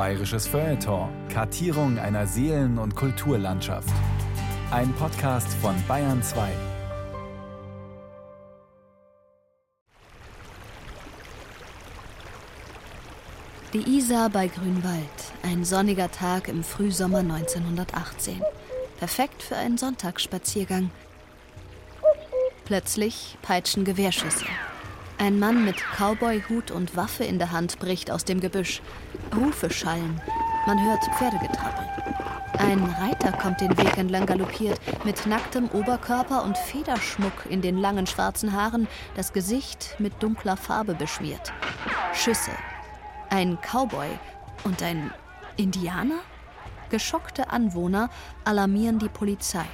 Bayerisches Feuilleton. Kartierung einer Seelen- und Kulturlandschaft. Ein Podcast von Bayern 2. Die Isar bei Grünwald. Ein sonniger Tag im Frühsommer 1918. Perfekt für einen Sonntagsspaziergang. Plötzlich peitschen Gewehrschüsse. Ein Mann mit Cowboyhut und Waffe in der Hand bricht aus dem Gebüsch. Rufe schallen. Man hört Pferdegetrappel. Ein Reiter kommt den Weg entlang galoppiert, mit nacktem Oberkörper und Federschmuck in den langen schwarzen Haaren, das Gesicht mit dunkler Farbe beschmiert. Schüsse. Ein Cowboy und ein Indianer? Geschockte Anwohner alarmieren die Polizei.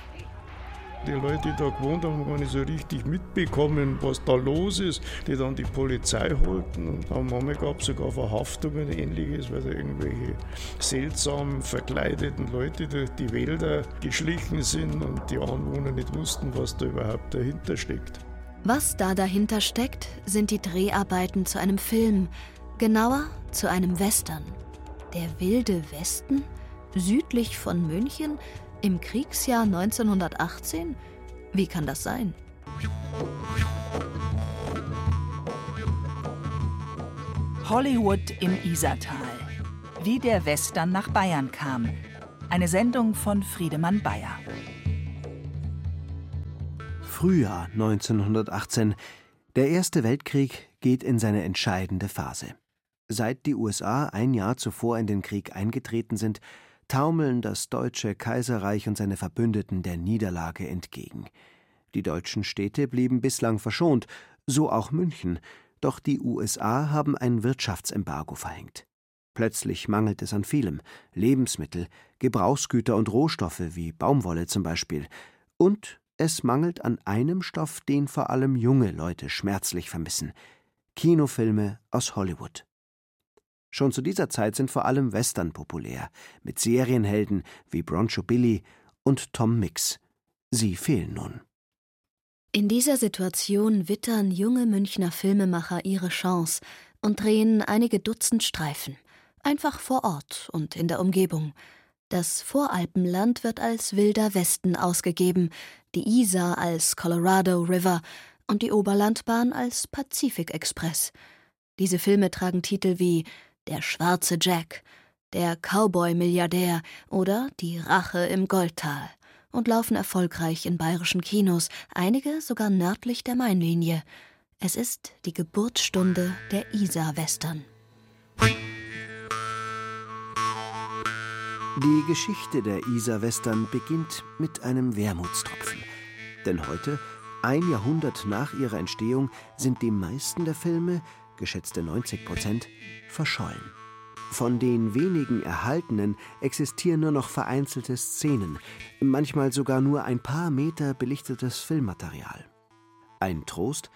Die Leute, die da gewohnt haben, haben gar nicht so richtig mitbekommen, was da los ist, die dann die Polizei holten. Und am manchmal gab es sogar Verhaftungen und ähnliches, weil da irgendwelche seltsam verkleideten Leute durch die Wälder geschlichen sind und die Anwohner nicht wussten, was da überhaupt dahinter steckt. Was da dahinter steckt, sind die Dreharbeiten zu einem Film, genauer zu einem Western. Der wilde Westen? Südlich von München? Im Kriegsjahr 1918? Wie kann das sein? Hollywood im Isartal. Wie der Western nach Bayern kam. Eine Sendung von Friedemann Bayer. Frühjahr 1918. Der Erste Weltkrieg geht in seine entscheidende Phase. Seit die USA ein Jahr zuvor in den Krieg eingetreten sind, taumeln das Deutsche Kaiserreich und seine Verbündeten der Niederlage entgegen. Die deutschen Städte blieben bislang verschont, so auch München, doch die USA haben ein Wirtschaftsembargo verhängt. Plötzlich mangelt es an vielem Lebensmittel, Gebrauchsgüter und Rohstoffe wie Baumwolle zum Beispiel. Und es mangelt an einem Stoff, den vor allem junge Leute schmerzlich vermissen Kinofilme aus Hollywood. Schon zu dieser Zeit sind vor allem Western populär, mit Serienhelden wie Broncho Billy und Tom Mix. Sie fehlen nun. In dieser Situation wittern junge Münchner Filmemacher ihre Chance und drehen einige Dutzend Streifen. Einfach vor Ort und in der Umgebung. Das Voralpenland wird als Wilder Westen ausgegeben, die Isar als Colorado River und die Oberlandbahn als Pazifik Express. Diese Filme tragen Titel wie Der schwarze Jack, Der Cowboy-Milliardär oder Die Rache im Goldtal und laufen erfolgreich in bayerischen Kinos, einige sogar nördlich der Mainlinie. Es ist die Geburtsstunde der Isar-Western. Die Geschichte der Isar-Western beginnt mit einem Wermutstropfen. Denn heute, ein Jahrhundert nach ihrer Entstehung, sind die meisten der Filme, geschätzte 90 Prozent, verschollen. Von den wenigen erhaltenen existieren nur noch vereinzelte Szenen, manchmal sogar nur ein paar Meter belichtetes Filmmaterial. Ein Trost,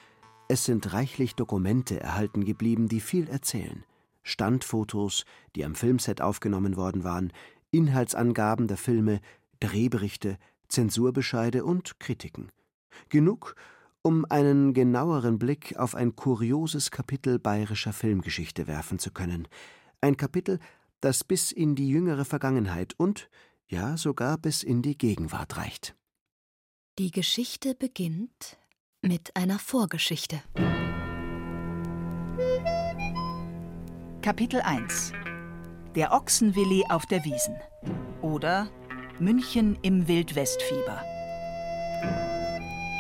es sind reichlich Dokumente erhalten geblieben, die viel erzählen. Standfotos, die am Filmset aufgenommen worden waren, Inhaltsangaben der Filme, Drehberichte, Zensurbescheide und Kritiken. Genug, um einen genaueren Blick auf ein kurioses Kapitel bayerischer Filmgeschichte werfen zu können. Ein Kapitel, das bis in die jüngere Vergangenheit und, ja, sogar bis in die Gegenwart reicht. Die Geschichte beginnt mit einer Vorgeschichte. Kapitel 1 Der Ochsenwilli auf der Wiesen oder München im Wildwestfieber.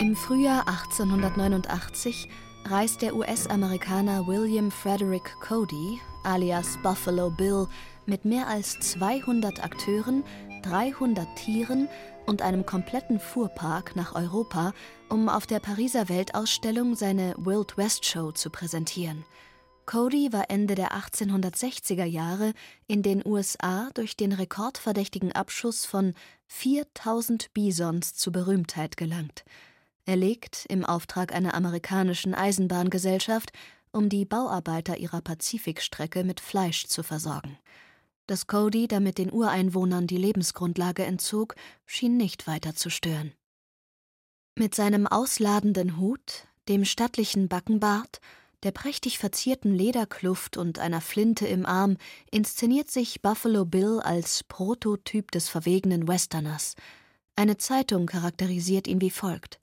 Im Frühjahr 1889 reist der US-Amerikaner William Frederick Cody, alias Buffalo Bill, mit mehr als 200 Akteuren, 300 Tieren und einem kompletten Fuhrpark nach Europa, um auf der Pariser Weltausstellung seine Wild West Show zu präsentieren. Cody war Ende der 1860er Jahre in den USA durch den rekordverdächtigen Abschuss von 4000 Bisons zu Berühmtheit gelangt. Er legt im Auftrag einer amerikanischen Eisenbahngesellschaft, um die Bauarbeiter ihrer Pazifikstrecke mit Fleisch zu versorgen. Dass Cody damit den Ureinwohnern die Lebensgrundlage entzog, schien nicht weiter zu stören. Mit seinem ausladenden Hut, dem stattlichen Backenbart, der prächtig verzierten Lederkluft und einer Flinte im Arm inszeniert sich Buffalo Bill als Prototyp des verwegenen Westerners. Eine Zeitung charakterisiert ihn wie folgt: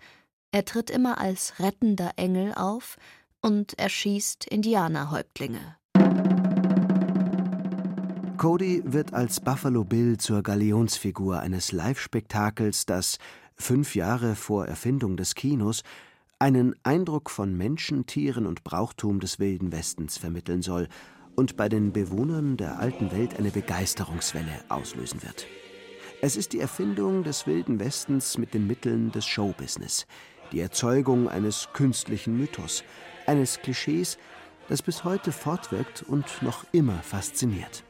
Er tritt immer als rettender Engel auf und erschießt Indianerhäuptlinge. Cody wird als Buffalo Bill zur Galionsfigur eines Live-Spektakels, das fünf Jahre vor Erfindung des Kinos einen Eindruck von Menschen, Tieren und Brauchtum des Wilden Westens vermitteln soll und bei den Bewohnern der alten Welt eine Begeisterungswelle auslösen wird. Es ist die Erfindung des Wilden Westens mit den Mitteln des Showbusiness, die Erzeugung eines künstlichen Mythos, eines Klischees, das bis heute fortwirkt und noch immer fasziniert.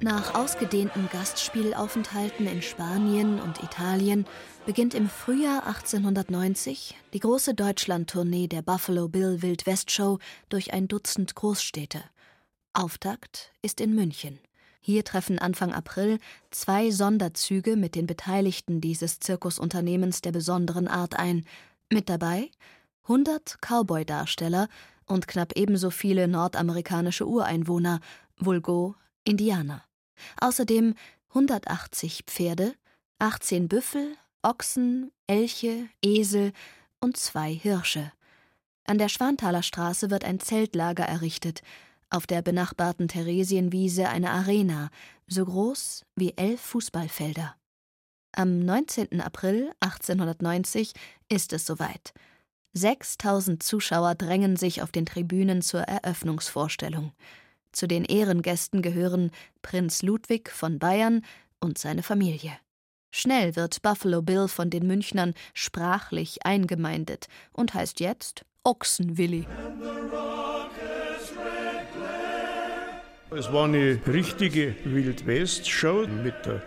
Nach ausgedehnten Gastspielaufenthalten in Spanien und Italien beginnt im Frühjahr 1890 die große Deutschlandtournee der Buffalo Bill Wildwest Show durch ein Dutzend Großstädte. Auftakt ist in München. Hier treffen Anfang April zwei Sonderzüge mit den Beteiligten dieses Zirkusunternehmens der besonderen Art ein. Mit dabei 100 Cowboy-Darsteller und knapp ebenso viele nordamerikanische Ureinwohner, vulgo Indianer. Außerdem 180 Pferde, 18 Büffel, Ochsen, Elche, Esel und zwei Hirsche. An der Schwanthaler Straße wird ein Zeltlager errichtet, auf der benachbarten Theresienwiese eine Arena, so groß wie elf Fußballfelder. Am 19. April 1890 ist es soweit. 6000 Zuschauer drängen sich auf den Tribünen zur Eröffnungsvorstellung. Zu den Ehrengästen gehören Prinz Ludwig von Bayern und seine Familie. Schnell wird Buffalo Bill von den Münchnern sprachlich eingemeindet und heißt jetzt Ochsenwilli. Es war eine richtige Wild-West-Show mit der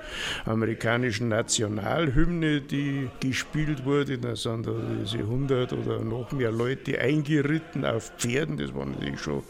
amerikanischen Nationalhymne, die gespielt wurde. Da sind da diese 100 oder noch mehr Leute eingeritten auf Pferden. Das war natürlich schon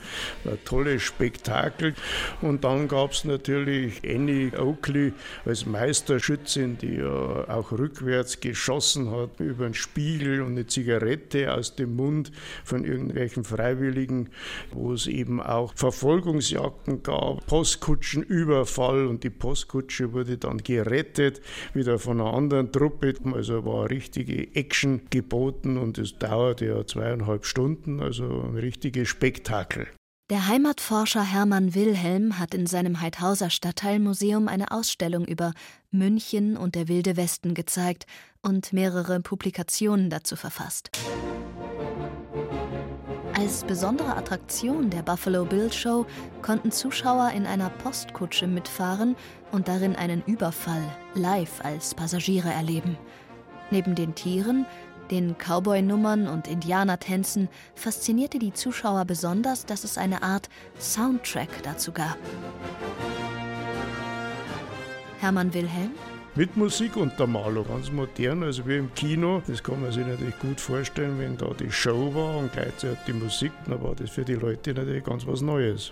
ein tolles Spektakel. Und dann gab es natürlich Annie Oakley als Meisterschützin, die ja auch rückwärts geschossen hat über einen Spiegel und eine Zigarette aus dem Mund von irgendwelchen Freiwilligen, wo es eben auch Verfolgungsjagden gab Postkutschenüberfall und die Postkutsche wurde dann gerettet, wieder von einer anderen Truppe. Also war richtige Action geboten und es dauerte ja zweieinhalb Stunden, also ein richtiges Spektakel. Der Heimatforscher Hermann Wilhelm hat in seinem Heidhauser Stadtteilmuseum eine Ausstellung über München und der Wilde Westen gezeigt und mehrere Publikationen dazu verfasst. Als besondere Attraktion der Buffalo Bill Show konnten Zuschauer in einer Postkutsche mitfahren und darin einen Überfall live als Passagiere erleben. Neben den Tieren, den Cowboy-Nummern und Indianertänzen faszinierte die Zuschauer besonders, dass es eine Art Soundtrack dazu gab. Hermann Wilhelm mit Musikuntermalung, ganz modern, also wie im Kino. Das kann man sich natürlich gut vorstellen, wenn da die Show war und gleichzeitig die Musik, dann war das für die Leute natürlich ganz was Neues.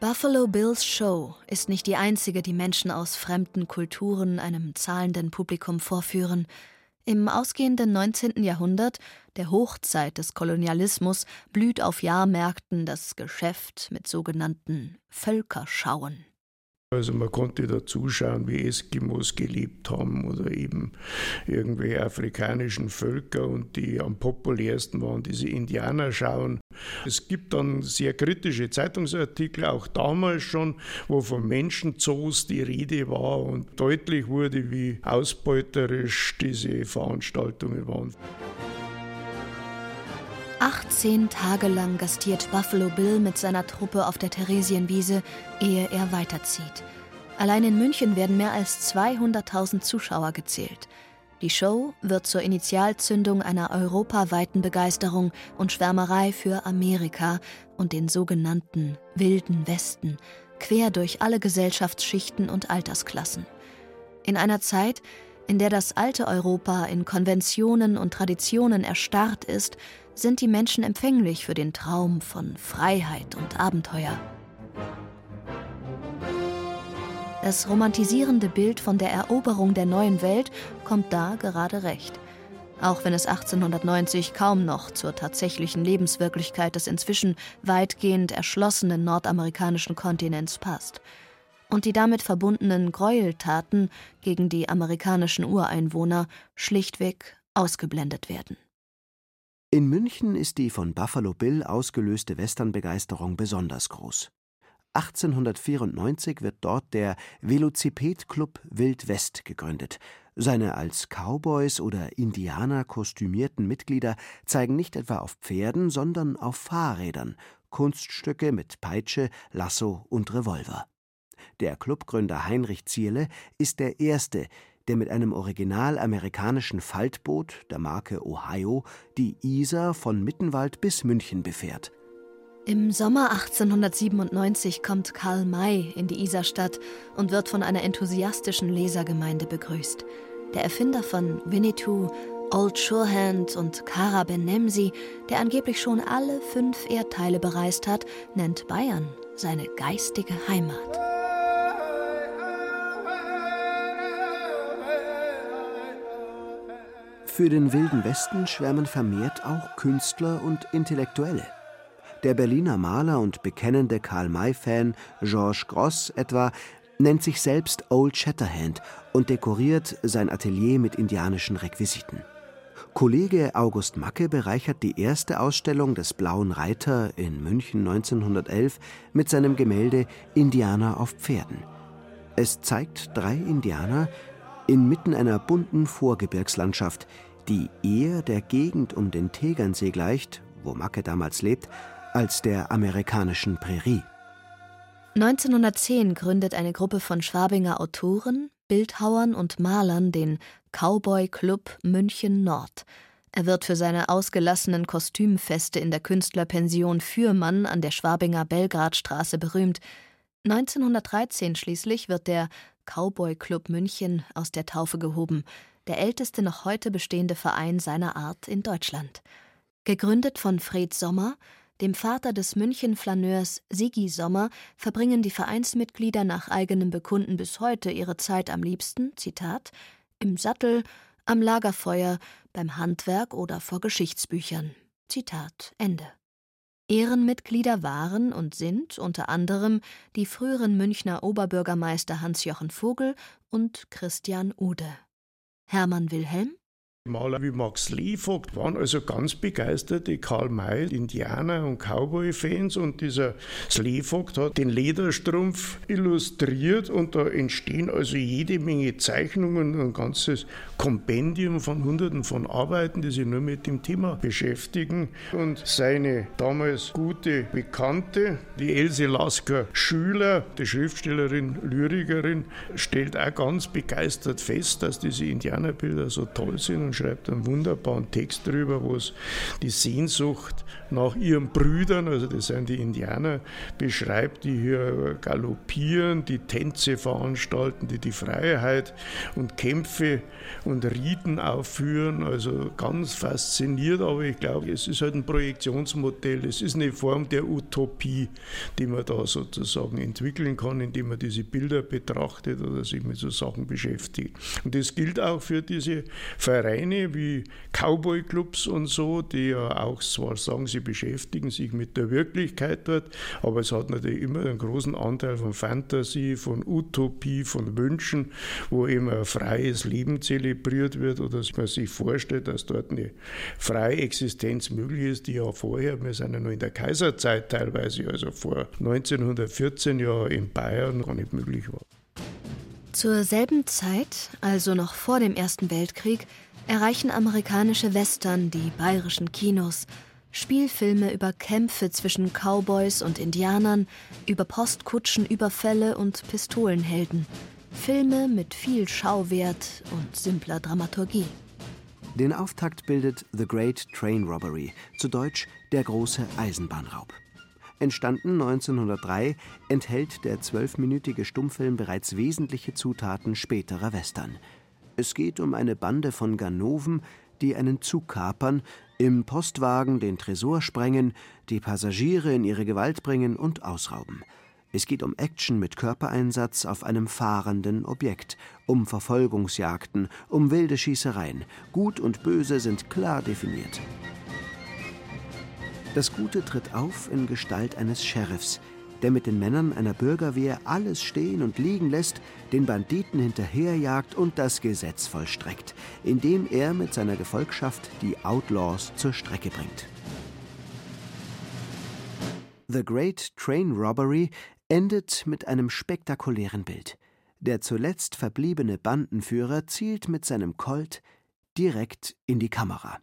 Buffalo Bills Show ist nicht die einzige, die Menschen aus fremden Kulturen einem zahlenden Publikum vorführen. Im ausgehenden 19. Jahrhundert, der Hochzeit des Kolonialismus, blüht auf Jahrmärkten das Geschäft mit sogenannten Völkerschauen. Also man konnte da zuschauen, wie Eskimos gelebt haben oder eben irgendwelche afrikanischen Völker und die am populärsten waren diese Indianerschauen. Es gibt dann sehr kritische Zeitungsartikel, auch damals schon, wo von Menschenzoos die Rede war und deutlich wurde, wie ausbeuterisch diese Veranstaltungen waren. 18 Tage lang gastiert Buffalo Bill mit seiner Truppe auf der Theresienwiese, ehe er weiterzieht. Allein in München werden mehr als 200.000 Zuschauer gezählt. Die Show wird zur Initialzündung einer europaweiten Begeisterung und Schwärmerei für Amerika und den sogenannten Wilden Westen, quer durch alle Gesellschaftsschichten und Altersklassen. In einer Zeit, in der das alte Europa in Konventionen und Traditionen erstarrt ist, sind die Menschen empfänglich für den Traum von Freiheit und Abenteuer. Das romantisierende Bild von der Eroberung der neuen Welt kommt da gerade recht. Auch wenn es 1890 kaum noch zur tatsächlichen Lebenswirklichkeit des inzwischen weitgehend erschlossenen nordamerikanischen Kontinents passt. Und die damit verbundenen Gräueltaten gegen die amerikanischen Ureinwohner schlichtweg ausgeblendet werden. In München ist die von Buffalo Bill ausgelöste Westernbegeisterung besonders groß. 1894 wird dort der Velociped-Club Wild West gegründet. Seine als Cowboys oder Indianer kostümierten Mitglieder zeigen nicht etwa auf Pferden, sondern auf Fahrrädern Kunststücke mit Peitsche, Lasso und Revolver. Der Clubgründer Heinrich Zierle ist der erste, der mit einem original amerikanischen Faltboot der Marke Ohio die Isar von Mittenwald bis München befährt. Im Sommer 1897 kommt Karl May in die Isarstadt und wird von einer enthusiastischen Lesergemeinde begrüßt. Der Erfinder von Winnetou, Old Surehand und Kara Ben Nemsi, der angeblich schon alle fünf Erdteile bereist hat, nennt Bayern seine geistige Heimat. Für den Wilden Westen schwärmen vermehrt auch Künstler und Intellektuelle. Der Berliner Maler und bekennende Karl-May-Fan Georges Gross etwa nennt sich selbst Old Shatterhand und dekoriert sein Atelier mit indianischen Requisiten. Kollege August Macke bereichert die erste Ausstellung des Blauen Reiter in München 1911 mit seinem Gemälde Indianer auf Pferden. Es zeigt drei Indianer, inmitten einer bunten Vorgebirgslandschaft, die eher der Gegend um den Tegernsee gleicht, wo Macke damals lebt, als der amerikanischen Prärie. 1910 gründet eine Gruppe von Schwabinger Autoren, Bildhauern und Malern den Cowboy Club München Nord. Er wird für seine ausgelassenen Kostümfeste in der Künstlerpension Fürmann an der Schwabinger Belgradstraße berühmt. 1913 schließlich wird der Cowboy Club München aus der Taufe gehoben, der älteste noch heute bestehende Verein seiner Art in Deutschland. Gegründet von Fred Sommer, dem Vater des München-Flaneurs Sigi Sommer, verbringen die Vereinsmitglieder nach eigenem Bekunden bis heute ihre Zeit am liebsten, Zitat, im Sattel, am Lagerfeuer, beim Handwerk oder vor Geschichtsbüchern. Zitat Ende. Ehrenmitglieder waren und sind unter anderem die früheren Münchner Oberbürgermeister Hans-Jochen Vogel und Christian Ude. Hermann Wilhelm Maler wie Max Levogt waren also ganz begeisterte Karl May, Indianer- und Cowboy-Fans und dieser Slevogt hat den Lederstrumpf illustriert und da entstehen also jede Menge Zeichnungen, ein ganzes Kompendium von Hunderten von Arbeiten, die sich nur mit dem Thema beschäftigen. Und seine damals gute Bekannte, die Else Lasker Schüler, die Schriftstellerin, Lyrikerin, stellt auch ganz begeistert fest, dass diese Indianerbilder so toll sind und schreibt einen wunderbaren Text darüber, wo es die Sehnsucht nach ihren Brüdern, also das sind die Indianer, beschreibt, die hier galoppieren, die Tänze veranstalten, die die Freiheit und Kämpfe und Riten aufführen. Also ganz fasziniert, aber ich glaube, es ist halt ein Projektionsmodell, es ist eine Form der Utopie, die man da sozusagen entwickeln kann, indem man diese Bilder betrachtet oder sich mit so Sachen beschäftigt. Und das gilt auch für diese Vereine, Vereine wie Cowboy-Clubs und so, die ja auch zwar sagen, sie beschäftigen sich mit der Wirklichkeit dort, aber es hat natürlich immer einen großen Anteil von Fantasie, von Utopie, von Wünschen, wo eben ein freies Leben zelebriert wird oder dass man sich vorstellt, dass dort eine freie Existenz möglich ist, die ja vorher, wir sind ja noch in der Kaiserzeit teilweise, also vor 1914 ja in Bayern gar nicht möglich war. Zur selben Zeit, also noch vor dem Ersten Weltkrieg, erreichen amerikanische Western die bayerischen Kinos. Spielfilme über Kämpfe zwischen Cowboys und Indianern, über Postkutschenüberfälle und Pistolenhelden. Filme mit viel Schauwert und simpler Dramaturgie. Den Auftakt bildet The Great Train Robbery, zu Deutsch Der große Eisenbahnraub. Entstanden 1903, enthält der zwölfminütige Stummfilm bereits wesentliche Zutaten späterer Western. Es geht um eine Bande von Ganoven, die einen Zug kapern, im Postwagen den Tresor sprengen, die Passagiere in ihre Gewalt bringen und ausrauben. Es geht um Action mit Körpereinsatz auf einem fahrenden Objekt, um Verfolgungsjagden, um wilde Schießereien. Gut und Böse sind klar definiert. Das Gute tritt auf in Gestalt eines Sheriffs, der mit den Männern einer Bürgerwehr alles stehen und liegen lässt, den Banditen hinterherjagt und das Gesetz vollstreckt, indem er mit seiner Gefolgschaft die Outlaws zur Strecke bringt. The Great Train Robbery endet mit einem spektakulären Bild. Der zuletzt verbliebene Bandenführer zielt mit seinem Colt direkt in die Kamera.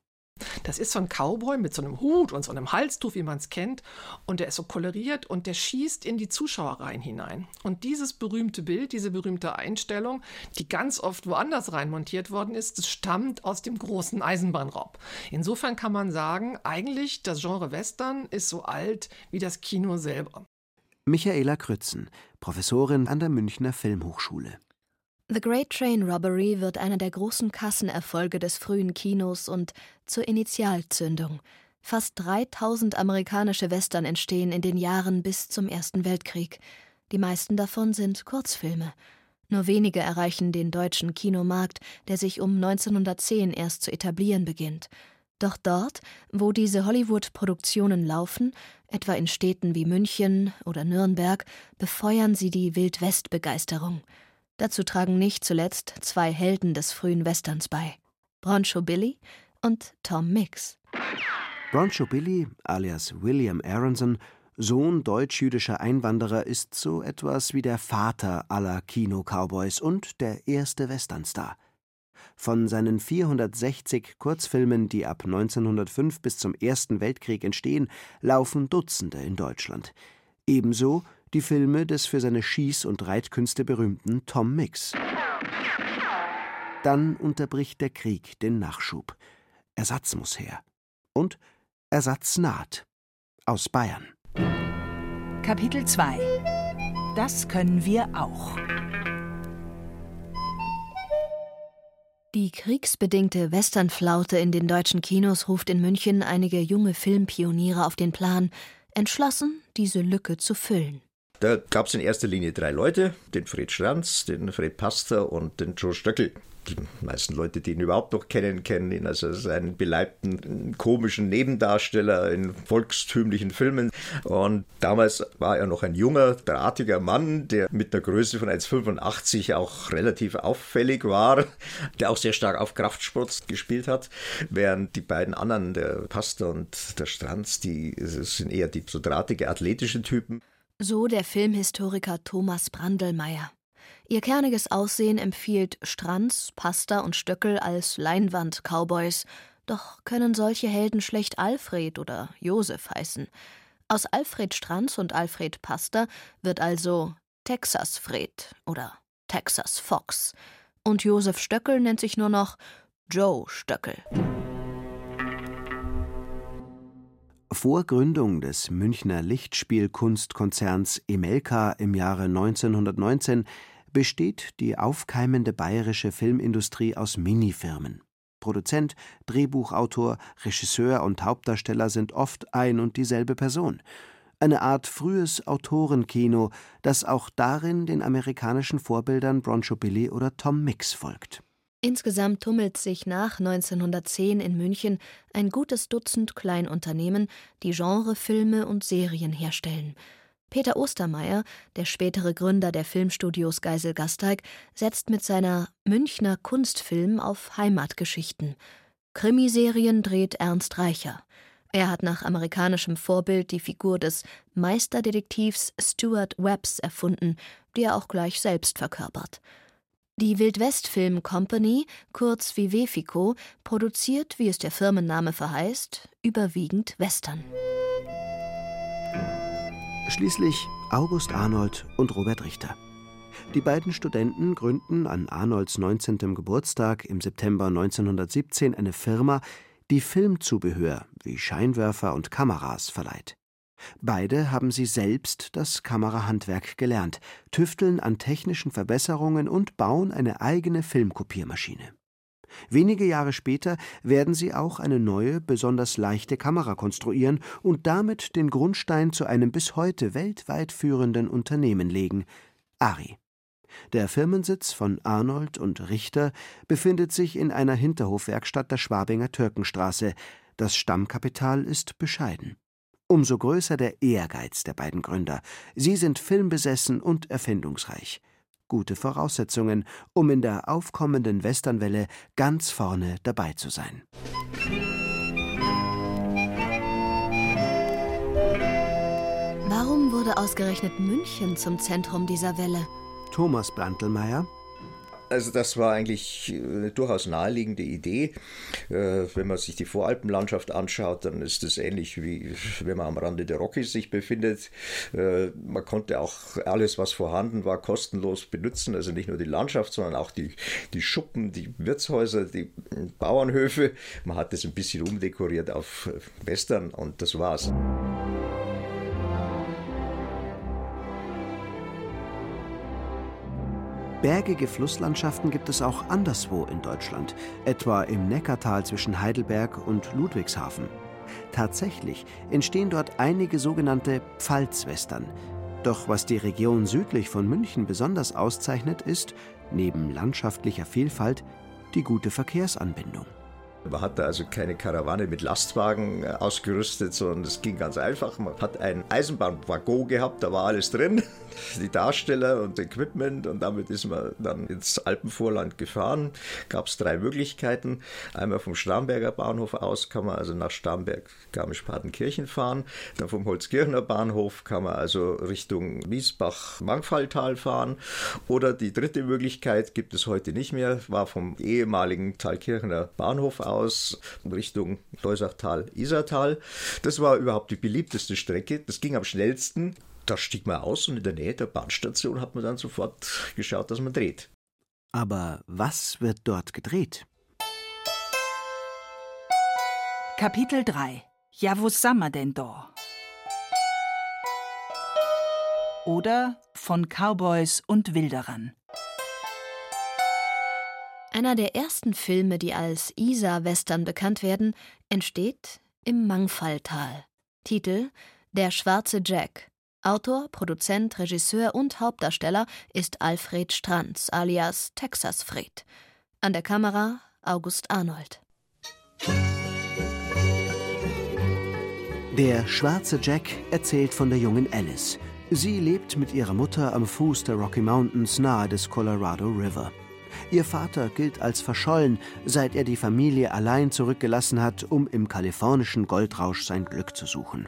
Das ist so ein Cowboy mit so einem Hut und so einem Halstuch, wie man es kennt. Und der ist so koloriert und der schießt in die Zuschauerreihen hinein. Und dieses berühmte Bild, diese berühmte Einstellung, die ganz oft woanders rein montiert worden ist, das stammt aus dem großen Eisenbahnraub. Insofern kann man sagen, eigentlich das Genre Western ist so alt wie das Kino selber. Michaela Krützen, Professorin an der Münchner Filmhochschule. The Great Train Robbery wird einer der großen Kassenerfolge des frühen Kinos und zur Initialzündung. Fast 3000 amerikanische Western entstehen in den Jahren bis zum Ersten Weltkrieg. Die meisten davon sind Kurzfilme. Nur wenige erreichen den deutschen Kinomarkt, der sich um 1910 erst zu etablieren beginnt. Doch dort, wo diese Hollywood-Produktionen laufen, etwa in Städten wie München oder Nürnberg, befeuern sie die Wildwest-Begeisterung. Dazu tragen nicht zuletzt zwei Helden des frühen Westerns bei: Broncho Billy und Tom Mix. Broncho Billy, alias William Aronson, Sohn deutsch-jüdischer Einwanderer, ist so etwas wie der Vater aller Kino-Cowboys und der erste Westernstar. Von seinen 460 Kurzfilmen, die ab 1905 bis zum Ersten Weltkrieg entstehen, laufen Dutzende in Deutschland. Ebenso die Filme des für seine Schieß- und Reitkünste berühmten Tom Mix. Dann unterbricht der Krieg den Nachschub. Ersatz muss her. Und Ersatz naht. Aus Bayern. Kapitel 2 Das können wir auch. Die kriegsbedingte Westernflaute in den deutschen Kinos ruft in München einige junge Filmpioniere auf den Plan, entschlossen, diese Lücke zu füllen. Da gab es in erster Linie drei Leute, den Fred Schranz, den Fred Pastor und den Joe Stöckel. Die meisten Leute, die ihn überhaupt noch kennen, kennen ihn als einen beleibten, komischen Nebendarsteller in volkstümlichen Filmen. Und damals war er noch ein junger, drahtiger Mann, der mit einer Größe von 1,85 auch relativ auffällig war, der auch sehr stark auf Kraftsport gespielt hat, während die beiden anderen, der Pastor und der Stranz, die sind eher die so drahtige athletische Typen. So der Filmhistoriker Thomas Brandelmeier. Ihr kerniges Aussehen empfiehlt Stranz, Pasta und Stöckel als Leinwand-Cowboys. Doch können solche Helden schlecht Alfred oder Josef heißen. Aus Alfred Stranz und Alfred Pasta wird also Texas Fred oder Texas Fox. Und Josef Stöckel nennt sich nur noch Joe Stöckel. Vor Gründung des Münchner Lichtspielkunstkonzerns Emelka im Jahre 1919 besteht die aufkeimende bayerische Filmindustrie aus Minifirmen. Produzent, Drehbuchautor, Regisseur und Hauptdarsteller sind oft ein und dieselbe Person. Eine Art frühes Autorenkino, das auch darin den amerikanischen Vorbildern Broncho Billy oder Tom Mix folgt. Insgesamt tummelt sich nach 1910 in München ein gutes Dutzend Kleinunternehmen, die Genrefilme und Serien herstellen. Peter Ostermeier, der spätere Gründer der Filmstudios Geisel-Gasteig, setzt mit seiner Münchner Kunstfilm auf Heimatgeschichten. Krimiserien dreht Ernst Reicher. Er hat nach amerikanischem Vorbild die Figur des Meisterdetektivs Stuart Webbs erfunden, die er auch gleich selbst verkörpert. Die Wildwest Film Company, kurz Vivefico, produziert, wie es der Firmenname verheißt, überwiegend Western. Schließlich August Arnold und Robert Richter. Die beiden Studenten gründen an Arnolds 19. Geburtstag im September 1917 eine Firma, die Filmzubehör wie Scheinwerfer und Kameras verleiht. Beide haben sie selbst das Kamerahandwerk gelernt, tüfteln an technischen Verbesserungen und bauen eine eigene Filmkopiermaschine. Wenige Jahre später werden sie auch eine neue, besonders leichte Kamera konstruieren und damit den Grundstein zu einem bis heute weltweit führenden Unternehmen legen, Ari. Der Firmensitz von Arnold und Richter befindet sich in einer Hinterhofwerkstatt der Schwabinger Türkenstraße. Das Stammkapital ist bescheiden. Umso größer der Ehrgeiz der beiden Gründer. Sie sind filmbesessen und erfindungsreich. Gute Voraussetzungen, um in der aufkommenden Westernwelle ganz vorne dabei zu sein. Warum wurde ausgerechnet München zum Zentrum dieser Welle? Thomas Brantelmeier. Also das war eigentlich eine durchaus naheliegende Idee. Äh, wenn man sich die Voralpenlandschaft anschaut, dann ist es ähnlich wie wenn man am Rande der Rockies sich befindet. Äh, man konnte auch alles, was vorhanden war, kostenlos benutzen. Also nicht nur die Landschaft, sondern auch die, die Schuppen, die Wirtshäuser, die Bauernhöfe. Man hat das ein bisschen umdekoriert auf Western und das war's. Bergige Flusslandschaften gibt es auch anderswo in Deutschland, etwa im Neckartal zwischen Heidelberg und Ludwigshafen. Tatsächlich entstehen dort einige sogenannte Pfalzwestern. Doch was die Region südlich von München besonders auszeichnet, ist, neben landschaftlicher Vielfalt, die gute Verkehrsanbindung. Man hatte also keine Karawane mit Lastwagen äh, ausgerüstet, sondern es ging ganz einfach. Man hat einen Eisenbahnwaggon gehabt, da war alles drin, die Darsteller und Equipment und damit ist man dann ins Alpenvorland gefahren. Gab es drei Möglichkeiten. Einmal vom Starnberger Bahnhof aus kann man also nach Starnberg, Garmisch-Partenkirchen fahren. Dann vom Holzkirchener Bahnhof kann man also Richtung Miesbach-Mangfalltal fahren. Oder die dritte Möglichkeit gibt es heute nicht mehr, war vom ehemaligen Thalkirchener Bahnhof aus Richtung Leusachtal-Isertal. Das war überhaupt die beliebteste Strecke. Das ging am schnellsten. Da stieg man aus und in der Nähe der Bahnstation hat man dann sofort geschaut, dass man dreht. Aber was wird dort gedreht? Kapitel 3 Ja, wo sind wir denn da? Oder von Cowboys und Wilderern. Einer der ersten Filme, die als Isar-Western bekannt werden, entsteht im Mangfalltal. Titel Der schwarze Jack. Autor, Produzent, Regisseur und Hauptdarsteller ist Alfred Stranz alias Texas Fred. An der Kamera August Arnold. Der schwarze Jack erzählt von der jungen Alice. Sie lebt mit ihrer Mutter am Fuß der Rocky Mountains nahe des Colorado River. Ihr Vater gilt als verschollen, seit er die Familie allein zurückgelassen hat, um im kalifornischen Goldrausch sein Glück zu suchen.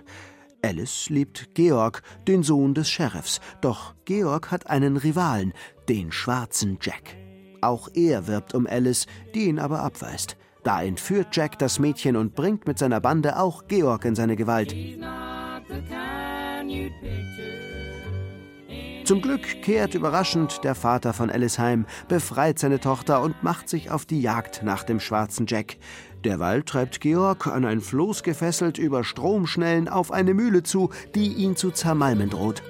Alice liebt Georg, den Sohn des Sheriffs, doch Georg hat einen Rivalen, den schwarzen Jack. Auch er wirbt um Alice, die ihn aber abweist. Da entführt Jack das Mädchen und bringt mit seiner Bande auch Georg in seine Gewalt. Zum Glück kehrt überraschend der Vater von Alice heim, befreit seine Tochter und macht sich auf die Jagd nach dem schwarzen Jack. Derweil treibt Georg, an ein Floß gefesselt, über Stromschnellen auf eine Mühle zu, die ihn zu zermalmen droht.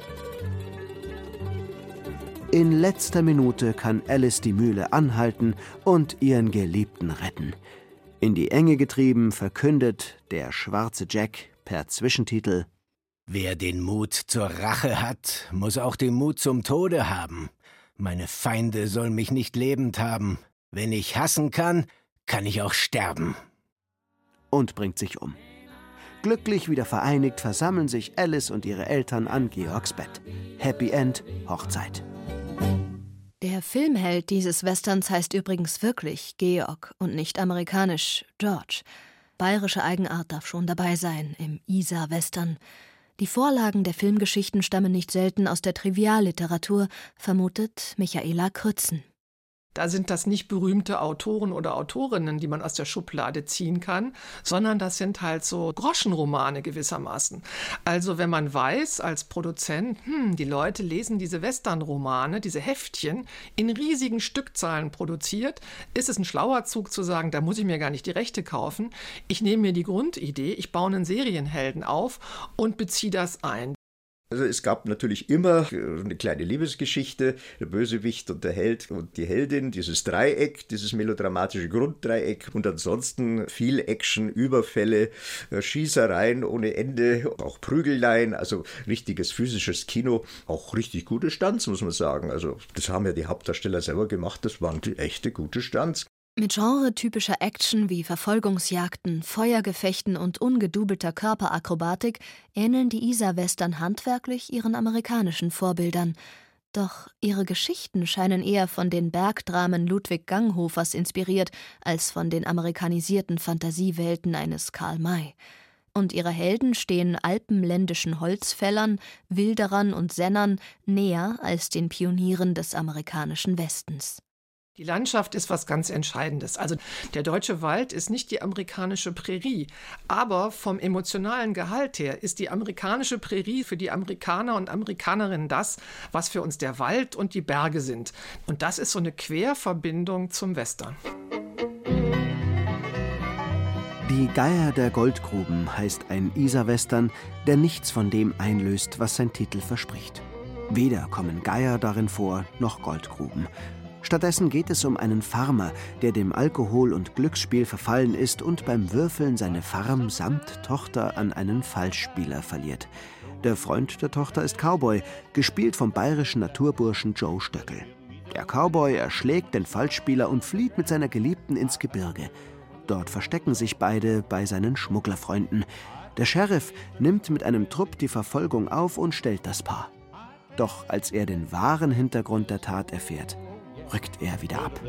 In letzter Minute kann Alice die Mühle anhalten und ihren Geliebten retten. In die Enge getrieben verkündet der schwarze Jack per Zwischentitel Wer den Mut zur Rache hat, muss auch den Mut zum Tode haben. Meine Feinde sollen mich nicht lebend haben. Wenn ich hassen kann, kann ich auch sterben. Und bringt sich um. Glücklich wieder vereinigt versammeln sich Alice und ihre Eltern an Georgs Bett. Happy End, Hochzeit. Der Filmheld dieses Westerns heißt übrigens wirklich Georg und nicht amerikanisch George. Bayerische Eigenart darf schon dabei sein im Isar-Western. Die Vorlagen der Filmgeschichten stammen nicht selten aus der Trivialliteratur, vermutet Michaela Krützen. Da sind das nicht berühmte Autoren oder Autorinnen, die man aus der Schublade ziehen kann, sondern das sind halt so Groschenromane gewissermaßen. Also wenn man weiß als Produzent, hm, die Leute lesen diese Westernromane, diese Heftchen in riesigen Stückzahlen produziert, ist es ein schlauer Zug zu sagen, da muss ich mir gar nicht die Rechte kaufen. Ich nehme mir die Grundidee, ich baue einen Serienhelden auf und beziehe das ein. Also es gab natürlich immer eine kleine Liebesgeschichte, der Bösewicht und der Held und die Heldin, dieses Dreieck, dieses melodramatische Grunddreieck und ansonsten viel Action, Überfälle, äh, Schießereien ohne Ende, auch Prügeleien, also richtiges physisches Kino, auch richtig gute Stunts, muss man sagen. Also das haben ja die Hauptdarsteller selber gemacht, das waren die echte gute Stunts. Mit genretypischer Action wie Verfolgungsjagden, Feuergefechten und ungedubelter Körperakrobatik ähneln die Isar-Western handwerklich ihren amerikanischen Vorbildern. Doch ihre Geschichten scheinen eher von den Bergdramen Ludwig Ganghofers inspiriert als von den amerikanisierten Fantasiewelten eines Karl May. Und ihre Helden stehen alpenländischen Holzfällern, Wilderern und Sennern näher als den Pionieren des amerikanischen Westens. Die Landschaft ist was ganz Entscheidendes. Also der deutsche Wald ist nicht die amerikanische Prärie, aber vom emotionalen Gehalt her ist die amerikanische Prärie für die Amerikaner und Amerikanerinnen das, was für uns der Wald und die Berge sind. Und das ist so eine Querverbindung zum Western. Die Geier der Goldgruben heißt ein Isar-Western, der nichts von dem einlöst, was sein Titel verspricht. Weder kommen Geier darin vor, noch Goldgruben. Stattdessen geht es um einen Farmer, der dem Alkohol und Glücksspiel verfallen ist und beim Würfeln seine Farm samt Tochter an einen Falschspieler verliert. Der Freund der Tochter ist Cowboy, gespielt vom bayerischen Naturburschen Joe Stöckel. Der Cowboy erschlägt den Falschspieler und flieht mit seiner Geliebten ins Gebirge. Dort verstecken sich beide bei seinen Schmugglerfreunden. Der Sheriff nimmt mit einem Trupp die Verfolgung auf und stellt das Paar. Doch als er den wahren Hintergrund der Tat erfährt, rückt er wieder ab.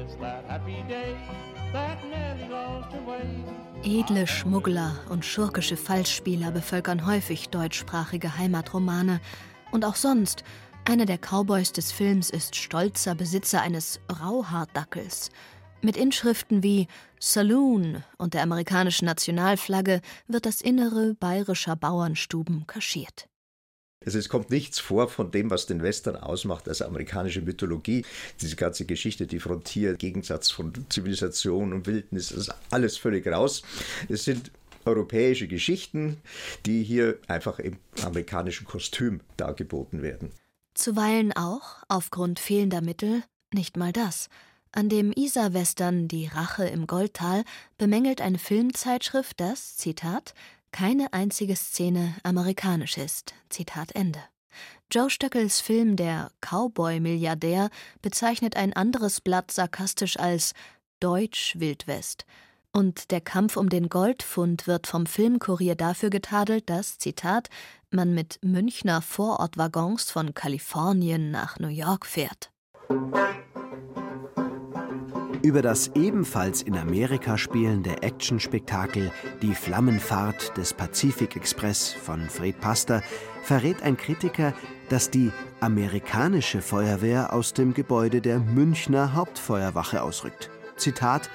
Edle Schmuggler und schurkische Falschspieler bevölkern häufig deutschsprachige Heimatromane. Und auch sonst. Einer der Cowboys des Films ist stolzer Besitzer eines Rauhaardackels. Mit Inschriften wie Saloon und der amerikanischen Nationalflagge wird das Innere bayerischer Bauernstuben kaschiert. Also es kommt nichts vor von dem, was den Western ausmacht, also amerikanische Mythologie, diese ganze Geschichte, die Frontier, Gegensatz von Zivilisation und Wildnis, das ist alles völlig raus. Es sind europäische Geschichten, die hier einfach im amerikanischen Kostüm dargeboten werden. Zuweilen auch, aufgrund fehlender Mittel, nicht mal das. An dem Isar-Western Die Rache im Goldtal bemängelt eine Filmzeitschrift, dass, Zitat, keine einzige Szene amerikanisch ist. Zitat Ende. Joe Stöckels Film Der Cowboy-Milliardär bezeichnet ein anderes Blatt sarkastisch als Deutsch Wildwest. Und der Kampf um den Goldfund wird vom Filmkurier dafür getadelt, dass, Zitat, man mit Münchner Vorortwaggons von Kalifornien nach New York fährt. Über das ebenfalls in Amerika spielende Actionspektakel Die Flammenfahrt des Pazifik Express von Fred Paster verrät ein Kritiker, dass die amerikanische Feuerwehr aus dem Gebäude der Münchner Hauptfeuerwache ausrückt. Zitat: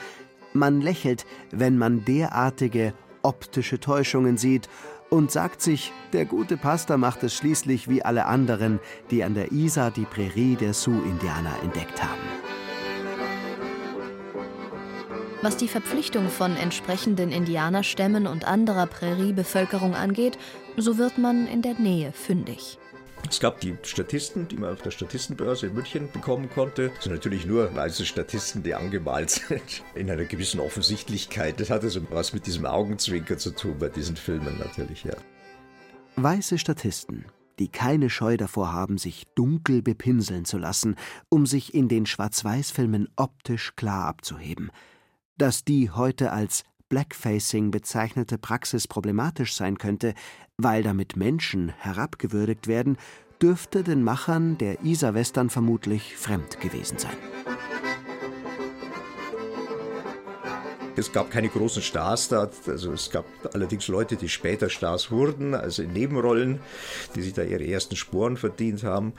Man lächelt, wenn man derartige optische Täuschungen sieht und sagt sich, der gute Pastor macht es schließlich wie alle anderen, die an der Isar die Prärie der Sioux-Indianer entdeckt haben. Was die Verpflichtung von entsprechenden Indianerstämmen und anderer Präriebevölkerung angeht, so wird man in der Nähe fündig. Es gab die Statisten, die man auf der Statistenbörse in München bekommen konnte. Das sind natürlich nur weiße Statisten, die angemalt sind. In einer gewissen Offensichtlichkeit. Das hatte so was mit diesem Augenzwinker zu tun bei diesen Filmen natürlich, ja. Weiße Statisten, die keine Scheu davor haben, sich dunkel bepinseln zu lassen, um sich in den Schwarz-Weiß-Filmen optisch klar abzuheben – dass die heute als Blackfacing bezeichnete Praxis problematisch sein könnte, weil damit Menschen herabgewürdigt werden, dürfte den Machern der Isar-Western vermutlich fremd gewesen sein. Es gab keine großen Stars da, also es gab allerdings Leute, die später Stars wurden, also in Nebenrollen, die sich da ihre ersten Sporen verdient haben.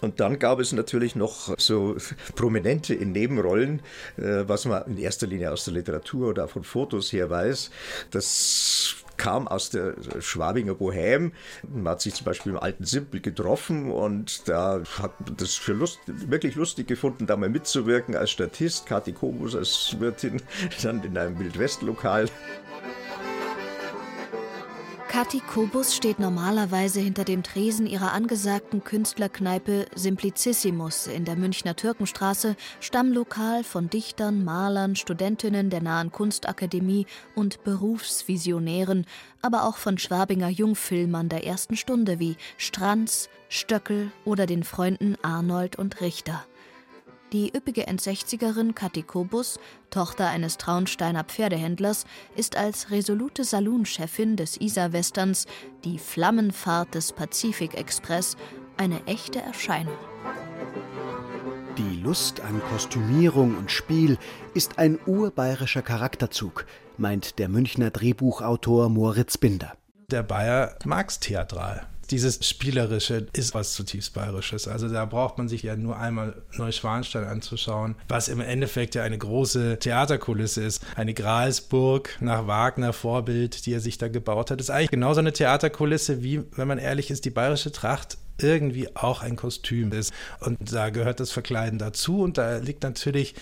Und dann gab es natürlich noch so Prominente in Nebenrollen, äh, was man in erster Linie aus der Literatur oder von Fotos her weiß. Das kam aus der Schwabinger Bohème. Man hat sich zum Beispiel im alten Simpel getroffen und da hat das für Lust, wirklich lustig gefunden, da mal mitzuwirken als Statist, Kathi Kobus als Wirtin, dann in einem Wildwest-Lokal. Kathi Kobus steht normalerweise hinter dem Tresen ihrer angesagten Künstlerkneipe Simplicissimus in der Münchner Türkenstraße, Stammlokal von Dichtern, Malern, Studentinnen der Nahen Kunstakademie und Berufsvisionären, aber auch von Schwabinger Jungfilmern der ersten Stunde wie Stranz, Stöckel oder den Freunden Arnold und Richter. Die üppige N60erin Kathi Kobus, Tochter eines Traunsteiner Pferdehändlers, ist als resolute Saloonchefin des Isar-Westerns, die Flammenfahrt des Pazifik-Express, eine echte Erscheinung. Die Lust an Kostümierung und Spiel ist ein urbayerischer Charakterzug, meint der Münchner Drehbuchautor Moritz Binder. Der Bayer mag's theatral dieses Spielerische ist was zutiefst Bayerisches. Also da braucht man sich ja nur einmal Neuschwanstein anzuschauen, was im Endeffekt ja eine große Theaterkulisse ist. Eine Gralsburg nach Wagner Vorbild, die er sich da gebaut hat, ist eigentlich genauso eine Theaterkulisse, wie, wenn man ehrlich ist, die bayerische Tracht irgendwie auch ein Kostüm ist. Und da gehört das Verkleiden dazu und da liegt natürlich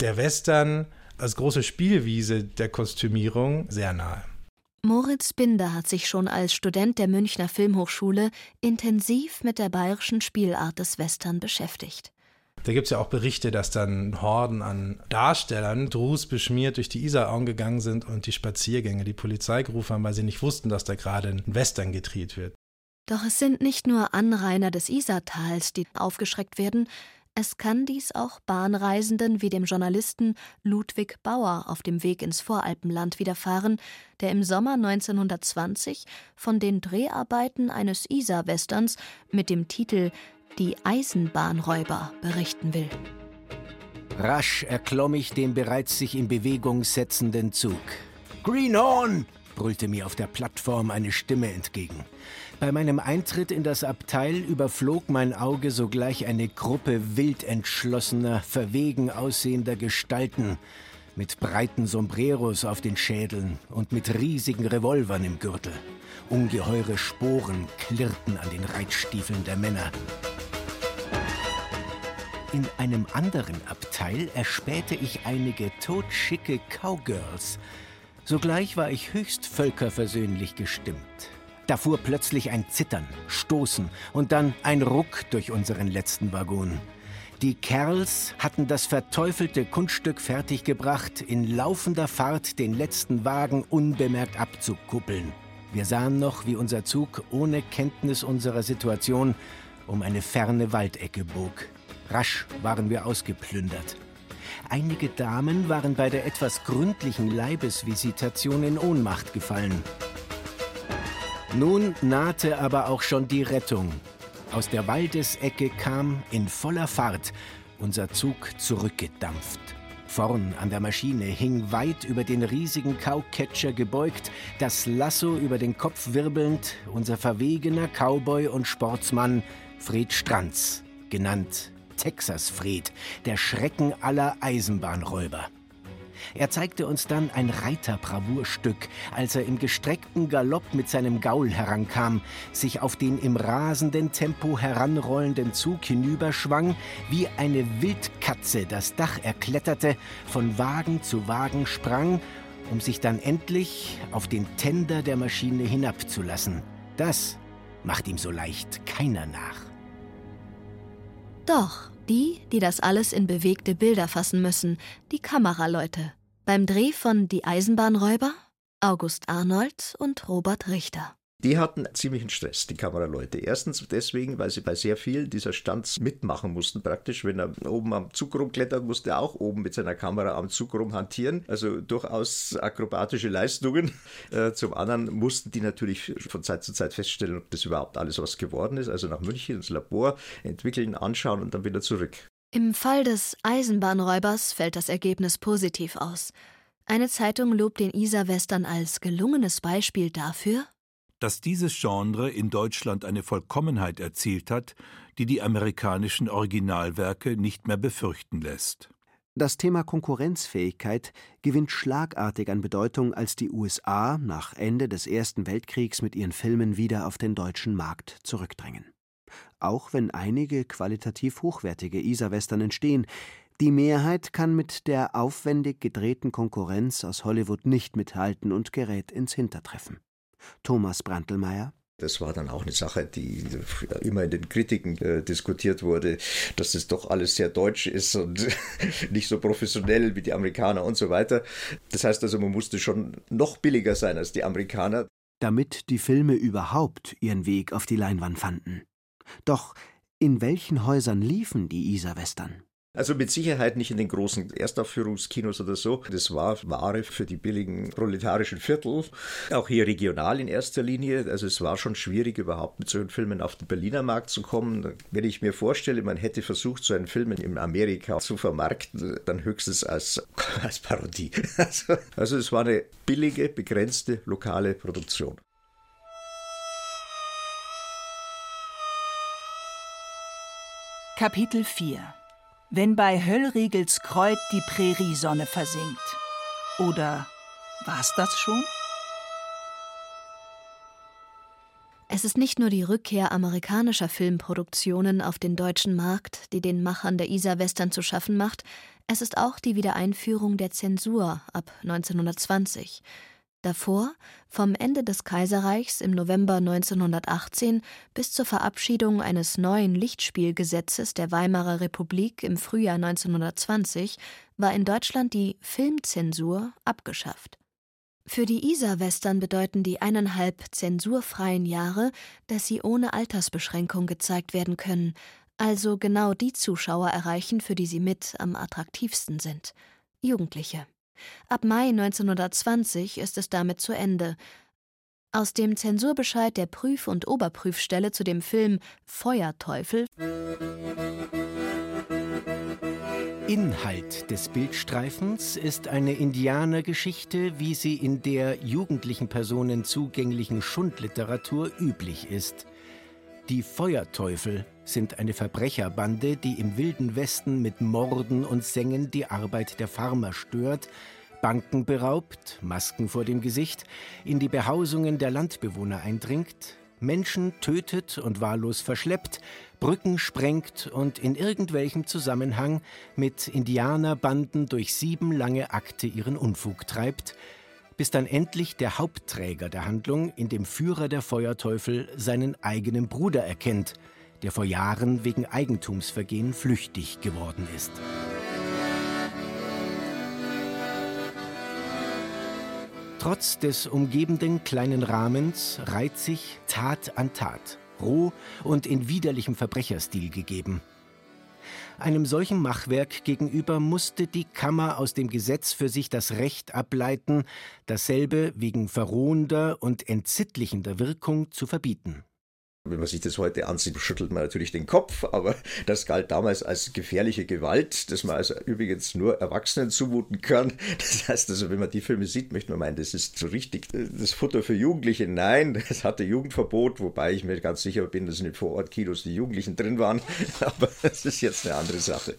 der Western als große Spielwiese der Kostümierung sehr nahe. Moritz Binder hat sich schon als Student der Münchner Filmhochschule intensiv mit der bayerischen Spielart des Western beschäftigt. Da gibt es ja auch Berichte, dass dann Horden an Darstellern Drus beschmiert durch die Isarauen gegangen sind und die Spaziergänge die Polizei gerufen haben, weil sie nicht wussten, dass da gerade ein Western gedreht wird. Doch es sind nicht nur Anrainer des Isartals, die aufgeschreckt werden, es kann dies auch Bahnreisenden wie dem Journalisten Ludwig Bauer auf dem Weg ins Voralpenland widerfahren, der im Sommer 1920 von den Dreharbeiten eines Isar-Westerns mit dem Titel Die Eisenbahnräuber berichten will. Rasch erklomm ich den bereits sich in Bewegung setzenden Zug. Greenhorn! brüllte mir auf der Plattform eine Stimme entgegen. Bei meinem Eintritt in das Abteil überflog mein Auge sogleich eine Gruppe wild entschlossener, verwegen aussehender Gestalten mit breiten Sombreros auf den Schädeln und mit riesigen Revolvern im Gürtel. Ungeheure Sporen klirrten an den Reitstiefeln der Männer. In einem anderen Abteil erspähte ich einige totschicke Cowgirls. Sogleich war ich höchst völkerversöhnlich gestimmt. Da fuhr plötzlich ein Zittern, Stoßen und dann ein Ruck durch unseren letzten Waggon. Die Kerls hatten das verteufelte Kunststück fertiggebracht, in laufender Fahrt den letzten Wagen unbemerkt abzukuppeln. Wir sahen noch, wie unser Zug ohne Kenntnis unserer Situation um eine ferne Waldecke bog. Rasch waren wir ausgeplündert. Einige Damen waren bei der etwas gründlichen Leibesvisitation in Ohnmacht gefallen. Nun nahte aber auch schon die Rettung. Aus der Waldesecke kam in voller Fahrt unser Zug zurückgedampft. Vorn an der Maschine hing weit über den riesigen Cowcatcher gebeugt, das Lasso über den Kopf wirbelnd, unser verwegener Cowboy und Sportsmann Fred Stranz, genannt Texas Fred, der Schrecken aller Eisenbahnräuber. Er zeigte uns dann ein Reiterbravourstück, als er im gestreckten Galopp mit seinem Gaul herankam, sich auf den im rasenden Tempo heranrollenden Zug hinüberschwang, wie eine Wildkatze das Dach erkletterte, von Wagen zu Wagen sprang, um sich dann endlich auf den Tender der Maschine hinabzulassen. Das macht ihm so leicht keiner nach. Doch, die, die das alles in bewegte Bilder fassen müssen, die Kameraleute. Beim Dreh von Die Eisenbahnräuber August Arnold und Robert Richter. Die hatten ziemlichen Stress, die Kameraleute. Erstens deswegen, weil sie bei sehr vielen dieser Stunts mitmachen mussten. Praktisch, wenn er oben am Zug rumklettert, musste er auch oben mit seiner Kamera am Zug rumhantieren. Also durchaus akrobatische Leistungen. Äh, zum anderen mussten die natürlich von Zeit zu Zeit feststellen, ob das überhaupt alles was geworden ist. Also nach München ins Labor entwickeln, anschauen und dann wieder zurück. Im Fall des Eisenbahnräubers fällt das Ergebnis positiv aus. Eine Zeitung lobt den Isar-Western als gelungenes Beispiel dafür, dass dieses Genre in Deutschland eine Vollkommenheit erzielt hat, die die amerikanischen Originalwerke nicht mehr befürchten lässt. Das Thema Konkurrenzfähigkeit gewinnt schlagartig an Bedeutung, als die USA nach Ende des Ersten Weltkriegs mit ihren Filmen wieder auf den deutschen Markt zurückdrängen. Auch wenn einige qualitativ hochwertige Isar-Western entstehen, die Mehrheit kann mit der aufwendig gedrehten Konkurrenz aus Hollywood nicht mithalten und gerät ins Hintertreffen. Thomas Brandlmeier das war dann auch eine Sache, die immer in den Kritiken äh, diskutiert wurde, dass das doch alles sehr deutsch ist und nicht so professionell wie die Amerikaner und so weiter. Das heißt also, man musste schon noch billiger sein als die Amerikaner. Damit die Filme überhaupt ihren Weg auf die Leinwand fanden. Doch in welchen Häusern liefen die Isar-Western? Also mit Sicherheit nicht in den großen Erstaufführungskinos oder so. Das war Ware für die billigen proletarischen Viertel. Auch hier regional in erster Linie. Also es war schon schwierig, überhaupt mit solchen Filmen auf den Berliner Markt zu kommen. Wenn ich mir vorstelle, man hätte versucht, so einen Film in Amerika zu vermarkten, dann höchstens als, als Parodie. Also, also es war eine billige, begrenzte, lokale Produktion. Kapitel 4 wenn bei Höllriegels Kreuz die Präriesonne versinkt. Oder war's das schon? Es ist nicht nur die Rückkehr amerikanischer Filmproduktionen auf den deutschen Markt, die den Machern der Isar-Western zu schaffen macht, es ist auch die Wiedereinführung der Zensur ab 1920. Davor, vom Ende des Kaiserreichs im November 1918 bis zur Verabschiedung eines neuen Lichtspielgesetzes der Weimarer Republik im Frühjahr 1920, war in Deutschland die Filmzensur abgeschafft. Für die Isar-Western bedeuten die eineinhalb zensurfreien Jahre, dass sie ohne Altersbeschränkung gezeigt werden können, also genau die Zuschauer erreichen, für die sie mit am attraktivsten sind: Jugendliche. Ab Mai 1920 ist es damit zu Ende. Aus dem Zensurbescheid der Prüf- und Oberprüfstelle zu dem Film Feuerteufel Inhalt des Bildstreifens ist eine Indianergeschichte, wie sie in der jugendlichen Personen zugänglichen Schundliteratur üblich ist. Die Feuerteufel sind eine Verbrecherbande, die im wilden Westen mit Morden und Sängen die Arbeit der Farmer stört, Banken beraubt, Masken vor dem Gesicht, in die Behausungen der Landbewohner eindringt, Menschen tötet und wahllos verschleppt, Brücken sprengt und in irgendwelchem Zusammenhang mit Indianerbanden durch sieben lange Akte ihren Unfug treibt, bis dann endlich der Hauptträger der Handlung in dem Führer der Feuerteufel seinen eigenen Bruder erkennt, der vor Jahren wegen Eigentumsvergehen flüchtig geworden ist. Trotz des umgebenden kleinen Rahmens reiht sich Tat an Tat, roh und in widerlichem Verbrecherstil gegeben. Einem solchen Machwerk gegenüber musste die Kammer aus dem Gesetz für sich das Recht ableiten, dasselbe wegen verrohender und entsittlichender Wirkung zu verbieten. Wenn man sich das heute ansieht, schüttelt man natürlich den Kopf, aber das galt damals als gefährliche Gewalt, das man also übrigens nur Erwachsenen zumuten kann. Das heißt also, wenn man die Filme sieht, möchte man meinen, das ist so richtig das Futter für Jugendliche. Nein, das hatte Jugendverbot, wobei ich mir ganz sicher bin, dass in den Vorortkinos die Jugendlichen drin waren. Aber das ist jetzt eine andere Sache.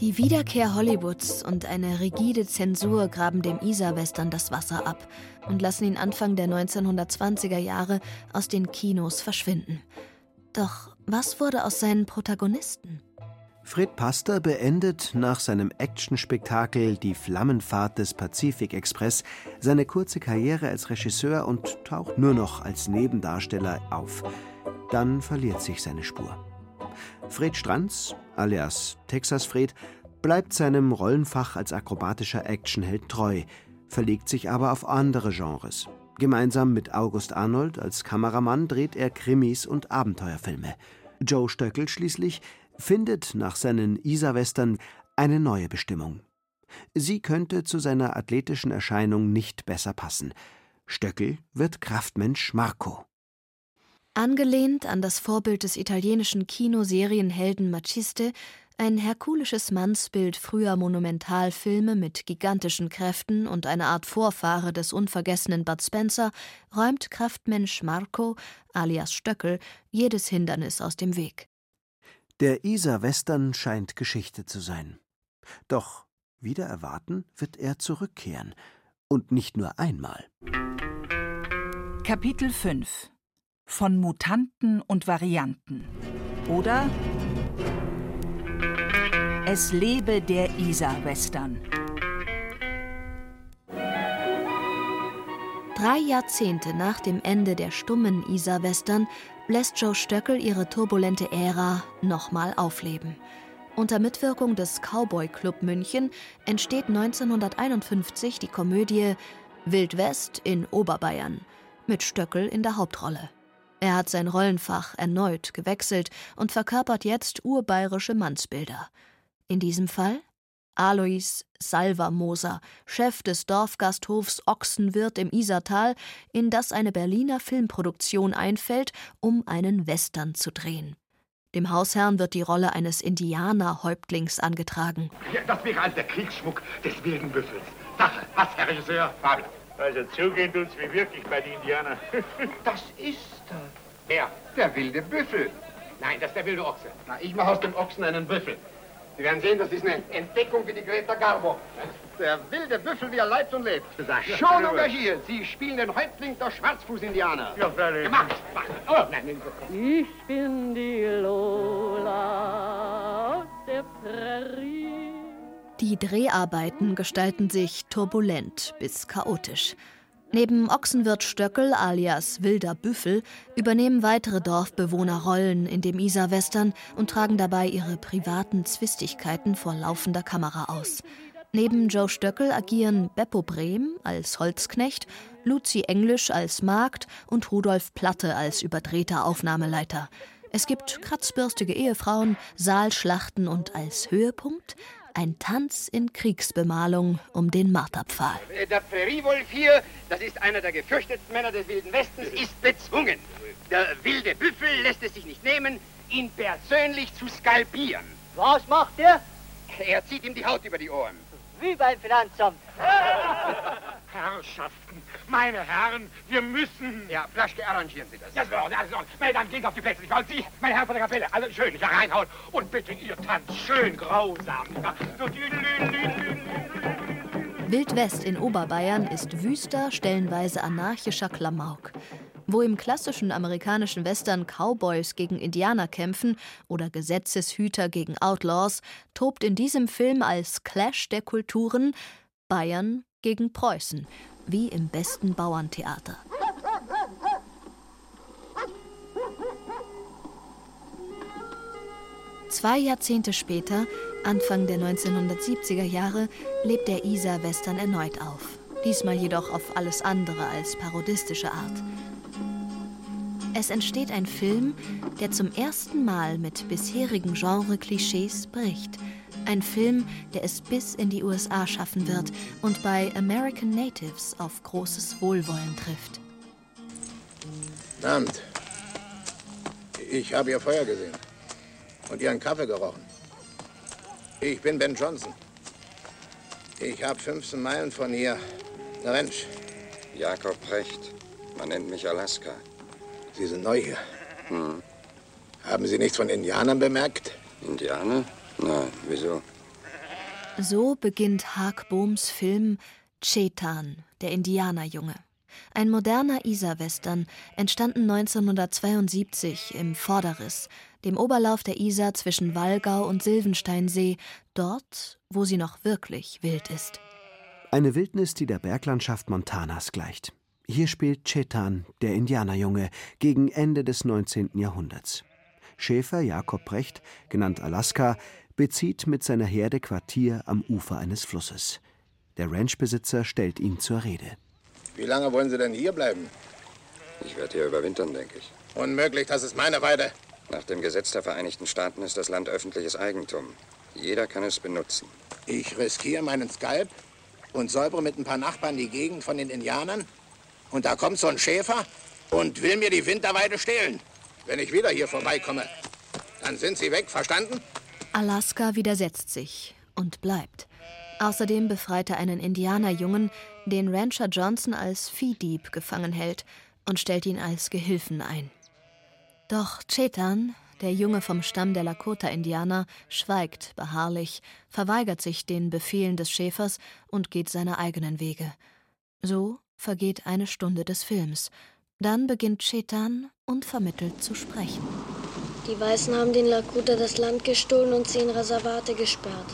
Die Wiederkehr Hollywoods und eine rigide Zensur graben dem Isar-Western das Wasser ab und lassen ihn Anfang der 1920er Jahre aus den Kinos verschwinden. Doch was wurde aus seinen Protagonisten? Fred Pastor beendet nach seinem Actionspektakel Die Flammenfahrt des Pazifik-Express seine kurze Karriere als Regisseur und taucht nur noch als Nebendarsteller auf. Dann verliert sich seine Spur. Fred Stranz, alias Texas Fred, bleibt seinem Rollenfach als akrobatischer Actionheld treu, verlegt sich aber auf andere Genres. Gemeinsam mit August Arnold als Kameramann dreht er Krimis und Abenteuerfilme. Joe Stöckel schließlich findet nach seinen Isar-Western eine neue Bestimmung. Sie könnte zu seiner athletischen Erscheinung nicht besser passen. Stöckel wird Kraftmensch Marco. Angelehnt an das Vorbild des italienischen Kinoserienhelden Maciste, ein herkulisches Mannsbild früher Monumentalfilme mit gigantischen Kräften und eine Art Vorfahre des unvergessenen Bud Spencer, räumt Kraftmensch Marco, alias Stöckel, jedes Hindernis aus dem Weg. Der Isar-Western scheint Geschichte zu sein. Doch wieder erwarten wird er zurückkehren. Und nicht nur einmal. Kapitel 5 von Mutanten und Varianten. Oder Es lebe der Isar-Western. Drei Jahrzehnte nach dem Ende der stummen Isar-Western lässt Joe Stöckel ihre turbulente Ära nochmal aufleben. Unter Mitwirkung des Cowboy Club München entsteht 1951 die Komödie Wild West in Oberbayern mit Stöckel in der Hauptrolle. Er hat sein Rollenfach erneut gewechselt und verkörpert jetzt urbayerische Mannsbilder. In diesem Fall Alois Salvermoser, Chef des Dorfgasthofs Ochsenwirt im Isartal, in das eine Berliner Filmproduktion einfällt, um einen Western zu drehen. Dem Hausherrn wird die Rolle eines Indianerhäuptlings angetragen. Ja, das wäre also der Kriegsschmuck des wilden Büffels. Sache, was, Herr Regisseur? Fabel. Also zugehen tut's wie wirklich bei den Indianern. das ist er. Wer? Der wilde Büffel. Nein, das ist der wilde Ochse. Na, ich mache aus dem Ochsen einen Büffel. Sie werden sehen, das ist eine Entdeckung wie die Greta Garbo. Der wilde Büffel, wie er leibt und lebt. Schon engagiert. Sie spielen den Häuptling der Schwarzfuß-Indianer. Ja, völlig. Gemacht. Oh, nein, nein. Ich bin die Lola aus der Prärie. Die Dreharbeiten gestalten sich turbulent bis chaotisch. Neben Ochsenwirt Stöckel alias Wilder Büffel übernehmen weitere Dorfbewohner Rollen in dem Isar-Western und tragen dabei ihre privaten Zwistigkeiten vor laufender Kamera aus. Neben Joe Stöckel agieren Beppo Brehm als Holzknecht, Luzi Englisch als Magd und Rudolf Platte als überdrehter Aufnahmeleiter. Es gibt kratzbürstige Ehefrauen, Saalschlachten und als Höhepunkt ein Tanz in Kriegsbemalung um den Marterpfahl. Äh, der Präriewolf hier, das ist einer der gefürchtetsten Männer des Wilden Westens, ist bezwungen. Der wilde Büffel lässt es sich nicht nehmen, ihn persönlich zu skalpieren. Was macht er? Er zieht ihm die Haut über die Ohren. Wie beim Finanzamt. Herrschaften, meine Herren, wir müssen... Ja, Flaschke, arrangieren Sie das. Ja, so, also, meine Damen, gehen auf die Plätze. Und Sie, meine Herren von der Kapelle, also schön hier reinhauen. Und bitte, ihr tanzt schön grausam. So, Wild West in Oberbayern ist wüster, stellenweise anarchischer Klamauk. Wo im klassischen amerikanischen Western Cowboys gegen Indianer kämpfen oder Gesetzeshüter gegen Outlaws, tobt in diesem Film als Clash der Kulturen Bayern gegen Preußen, wie im besten Bauerntheater. Zwei Jahrzehnte später, Anfang der 1970er Jahre, lebt der Isar-Western erneut auf. Diesmal jedoch auf alles andere als parodistische Art. Es entsteht ein Film, der zum ersten Mal mit bisherigen Genre-Klischees bricht. Ein Film, der es bis in die USA schaffen wird und bei American Natives auf großes Wohlwollen trifft. Abend. Ich habe Ihr Feuer gesehen und Ihren Kaffee gerochen. Ich bin Ben Johnson. Ich habe 15 Meilen von hier eine Ranch. Jakob Precht. Man nennt mich Alaska. Sie sind neu hier. Hm. Haben Sie nichts von Indianern bemerkt? Indianer? Nein, wieso? So beginnt Haag Bohms Film Chetan, der Indianerjunge. Ein moderner Isar-Western, entstanden 1972 im Vorderriss, dem Oberlauf der Isar zwischen Wallgau und Silvensteinsee, dort, wo sie noch wirklich wild ist. Eine Wildnis, die der Berglandschaft Montanas gleicht. Hier spielt Chetan, der Indianerjunge, gegen Ende des 19. Jahrhunderts. Schäfer Jakob Brecht, genannt Alaska, bezieht mit seiner Herde Quartier am Ufer eines Flusses. Der Ranchbesitzer stellt ihn zur Rede. Wie lange wollen Sie denn hier bleiben? Ich werde hier überwintern, denke ich. Unmöglich, das ist meine Weide. Nach dem Gesetz der Vereinigten Staaten ist das Land öffentliches Eigentum. Jeder kann es benutzen. Ich riskiere meinen Skalp und säubere mit ein paar Nachbarn die Gegend von den Indianern und da kommt so ein Schäfer und will mir die Winterweide stehlen. Wenn ich wieder hier vorbeikomme, dann sind Sie weg, verstanden? Alaska widersetzt sich und bleibt. Außerdem befreit er einen Indianerjungen, den Rancher Johnson als Viehdieb gefangen hält und stellt ihn als Gehilfen ein. Doch Chetan, der Junge vom Stamm der Lakota-Indianer, schweigt beharrlich, verweigert sich den Befehlen des Schäfers und geht seine eigenen Wege. So vergeht eine Stunde des Films. Dann beginnt Chetan unvermittelt zu sprechen. Die Weißen haben den Lakota das Land gestohlen und sie in Reservate gesperrt.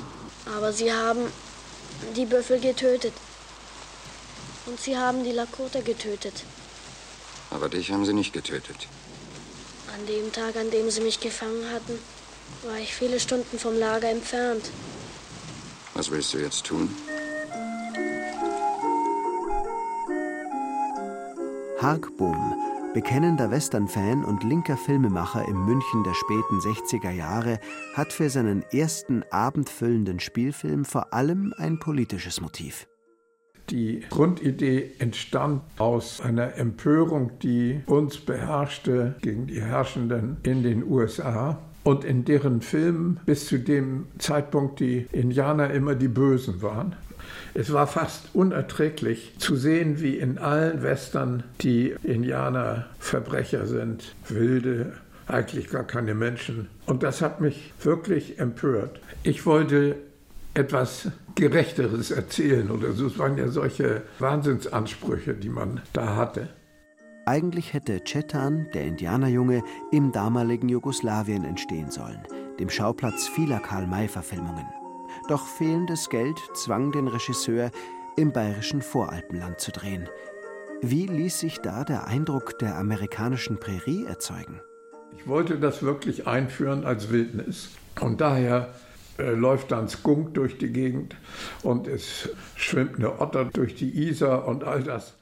Aber sie haben die Büffel getötet. Und sie haben die Lakota getötet. Aber dich haben sie nicht getötet. An dem Tag, an dem sie mich gefangen hatten, war ich viele Stunden vom Lager entfernt. Was willst du jetzt tun? Hark Bohm, bekennender Western-Fan und linker Filmemacher im München der späten 60er Jahre, hat für seinen ersten abendfüllenden Spielfilm vor allem ein politisches Motiv. Die Grundidee entstand aus einer Empörung, die uns beherrschte gegen die Herrschenden in den USA und in deren Filmen bis zu dem Zeitpunkt die Indianer immer die Bösen waren. Es war fast unerträglich zu sehen, wie in allen Western die Indianer Verbrecher sind, wilde, eigentlich gar keine Menschen. Und das hat mich wirklich empört. Ich wollte etwas Gerechteres erzählen oder so. Es waren ja solche Wahnsinnsansprüche, die man da hatte. Eigentlich hätte Chetan, der Indianerjunge, im damaligen Jugoslawien entstehen sollen, dem Schauplatz vieler Karl-May-Verfilmungen. Doch fehlendes Geld zwang den Regisseur, im bayerischen Voralpenland zu drehen. Wie ließ sich da der Eindruck der amerikanischen Prärie erzeugen? Ich wollte das wirklich einführen als Wildnis. Und daher äh, läuft dann Skunk durch die Gegend und es schwimmt eine Otter durch die Isar und all das.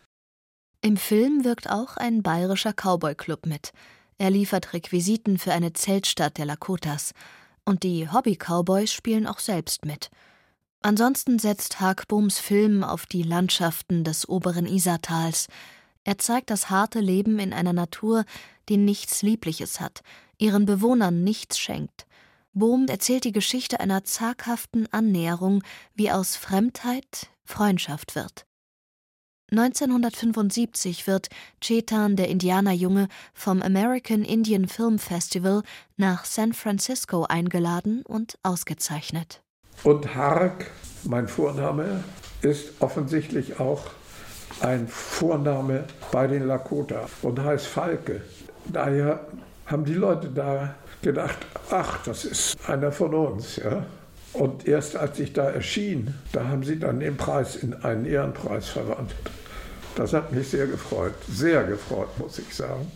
Im Film wirkt auch ein bayerischer Cowboy-Club mit. Er liefert Requisiten für eine Zeltstadt der Lakotas. Und die Hobby-Cowboys spielen auch selbst mit. Ansonsten setzt Hagbooms Film auf die Landschaften des oberen Isartals. Er zeigt das harte Leben in einer Natur, die nichts Liebliches hat, ihren Bewohnern nichts schenkt. Bohm erzählt die Geschichte einer zaghaften Annäherung, wie aus Fremdheit Freundschaft wird. 1975 wird Chetan, der Indianerjunge, vom American Indian Film Festival nach San Francisco eingeladen und ausgezeichnet. Und Hark, mein Vorname, ist offensichtlich auch ein Vorname bei den Lakota und heißt Falke. Daher haben die Leute da gedacht, ach, das ist einer von uns, ja. Und erst als ich da erschien, da haben sie dann den Preis in einen Ehrenpreis verwandelt. Das hat mich sehr gefreut, sehr gefreut, muss ich sagen.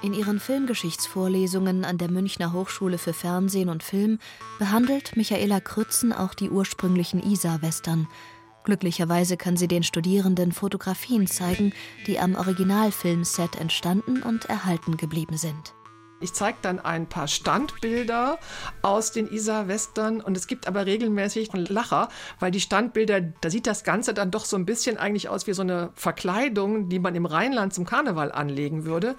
In ihren Filmgeschichtsvorlesungen an der Münchner Hochschule für Fernsehen und Film behandelt Michaela Krützen auch die ursprünglichen Isar-Western. Glücklicherweise kann sie den Studierenden Fotografien zeigen, die am Originalfilmset entstanden und erhalten geblieben sind. Ich zeige dann ein paar Standbilder aus den Isar-Western und es gibt aber regelmäßig einen Lacher, weil die Standbilder, da sieht das Ganze dann doch so ein bisschen eigentlich aus wie so eine Verkleidung, die man im Rheinland zum Karneval anlegen würde.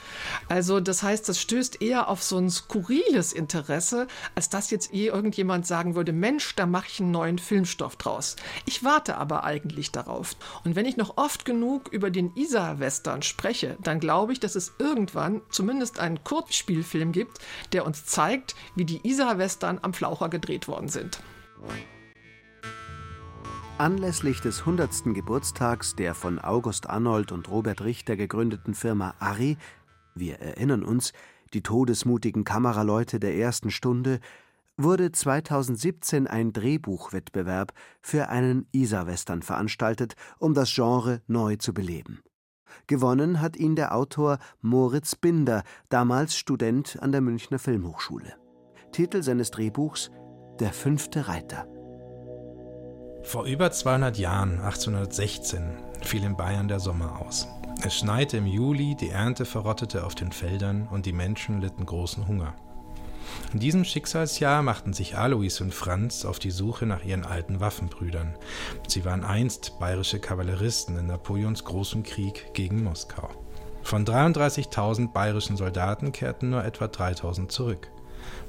Also das heißt, das stößt eher auf so ein skurriles Interesse, als dass jetzt eh irgendjemand sagen würde, Mensch, da mache ich einen neuen Filmstoff draus. Ich warte aber eigentlich darauf. Und wenn ich noch oft genug über den Isar-Western spreche, dann glaube ich, dass es irgendwann zumindest ein Kurzspiel Film gibt, der uns zeigt, wie die Isar-Western am Flaucher gedreht worden sind. Anlässlich des 100. Geburtstags der von August Arnold und Robert Richter gegründeten Firma Arri, wir erinnern uns, die todesmutigen Kameraleute der ersten Stunde, wurde 2017 ein Drehbuchwettbewerb für einen Isar-Western veranstaltet, um das Genre neu zu beleben. Gewonnen hat ihn der Autor Moritz Binder, damals Student an der Münchner Filmhochschule. Titel seines Drehbuchs Der fünfte Reiter. Vor über 200 Jahren, 1816, fiel in Bayern der Sommer aus. Es schneite im Juli, die Ernte verrottete auf den Feldern und die Menschen litten großen Hunger. In diesem Schicksalsjahr machten sich Alois und Franz auf die Suche nach ihren alten Waffenbrüdern. Sie waren einst bayerische Kavalleristen in Napoleons großem Krieg gegen Moskau. Von 33.000 bayerischen Soldaten kehrten nur etwa 3.000 zurück.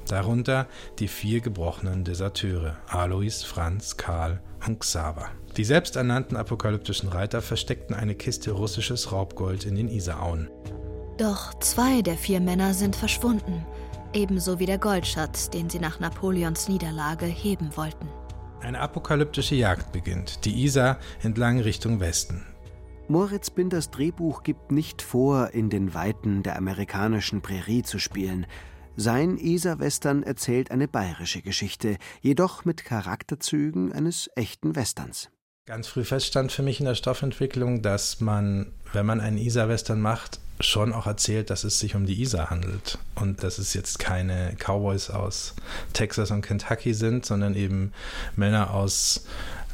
Darunter die vier gebrochenen Deserteure Alois, Franz, Karl und Xaver. Die selbsternannten apokalyptischen Reiter versteckten eine Kiste russisches Raubgold in den Isarauen. Doch zwei der vier Männer sind verschwunden ebenso wie der Goldschatz, den sie nach Napoleons Niederlage heben wollten. Eine apokalyptische Jagd beginnt, die Isar entlang Richtung Westen. Moritz Binders Drehbuch gibt nicht vor, in den Weiten der amerikanischen Prärie zu spielen. Sein Isar-Western erzählt eine bayerische Geschichte, jedoch mit Charakterzügen eines echten Westerns. Ganz früh feststand für mich in der Stoffentwicklung, dass man, wenn man einen Isar-Western macht, schon auch erzählt, dass es sich um die Isar handelt und dass es jetzt keine Cowboys aus Texas und Kentucky sind, sondern eben Männer aus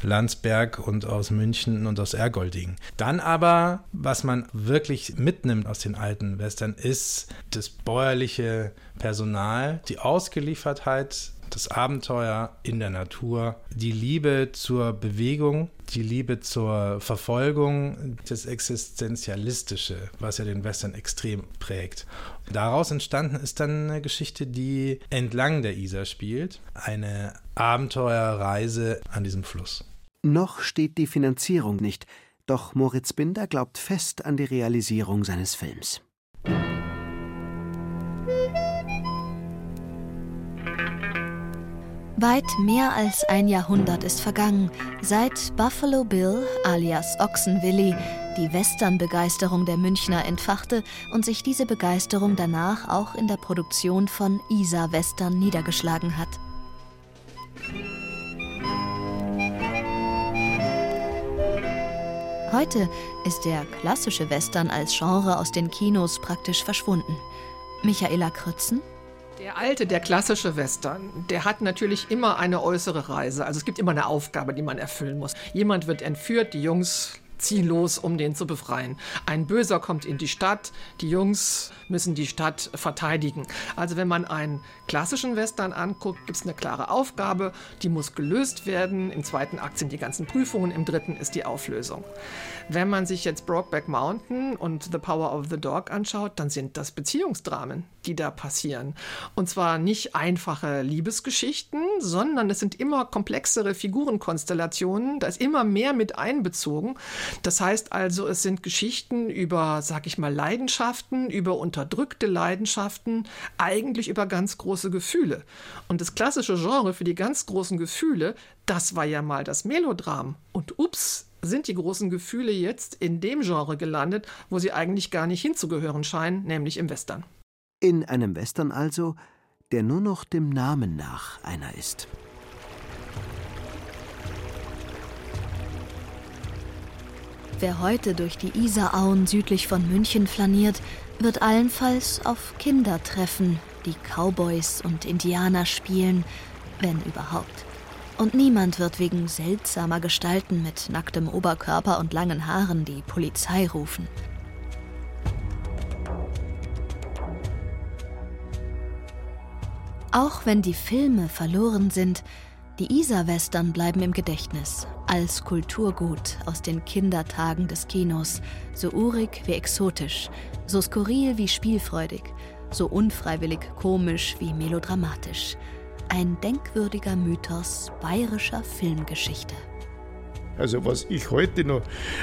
Landsberg und aus München und aus Ergolding. Dann aber, was man wirklich mitnimmt aus den alten Western, ist das bäuerliche Personal, die Ausgeliefertheit das Abenteuer in der Natur, die Liebe zur Bewegung, die Liebe zur Verfolgung, das Existenzialistische, was ja den Western extrem prägt. Daraus entstanden ist dann eine Geschichte, die entlang der Isar spielt, eine Abenteuerreise an diesem Fluss. Noch steht die Finanzierung nicht, doch Moritz Binder glaubt fest an die Realisierung seines Films. Weit mehr als ein Jahrhundert ist vergangen, seit Buffalo Bill alias Ochsenwilly die Western-Begeisterung der Münchner entfachte und sich diese Begeisterung danach auch in der Produktion von Isar-Western niedergeschlagen hat. Heute ist der klassische Western als Genre aus den Kinos praktisch verschwunden. Michaela Krützen der alte, der klassische Western, der hat natürlich immer eine äußere Reise. Also es gibt immer eine Aufgabe, die man erfüllen muss. Jemand wird entführt, die Jungs ziehen los, um den zu befreien. Ein Böser kommt in die Stadt, die Jungs müssen die Stadt verteidigen. Also wenn man einen klassischen Western anguckt, gibt es eine klare Aufgabe, die muss gelöst werden. Im zweiten Akt sind die ganzen Prüfungen, im dritten ist die Auflösung. Wenn man sich jetzt Brokeback Mountain und The Power of the Dog anschaut, dann sind das Beziehungsdramen, die da passieren. Und zwar nicht einfache Liebesgeschichten, sondern es sind immer komplexere Figurenkonstellationen, da ist immer mehr mit einbezogen. Das heißt also, es sind Geschichten über, sag ich mal, Leidenschaften, über unterdrückte Leidenschaften, eigentlich über ganz große Gefühle. Und das klassische Genre für die ganz großen Gefühle, das war ja mal das Melodram. Und ups, sind die großen Gefühle jetzt in dem Genre gelandet, wo sie eigentlich gar nicht hinzugehören scheinen, nämlich im Western. In einem Western also, der nur noch dem Namen nach einer ist. Wer heute durch die Isarauen südlich von München flaniert, wird allenfalls auf Kinder treffen, die Cowboys und Indianer spielen, wenn überhaupt. Und niemand wird wegen seltsamer Gestalten mit nacktem Oberkörper und langen Haaren die Polizei rufen. Auch wenn die Filme verloren sind, die Isar-Western bleiben im Gedächtnis, als Kulturgut aus den Kindertagen des Kinos, so urig wie exotisch, so skurril wie spielfreudig, so unfreiwillig komisch wie melodramatisch. Ein denkwürdiger Mythos bayerischer Filmgeschichte. Also was ich heute noch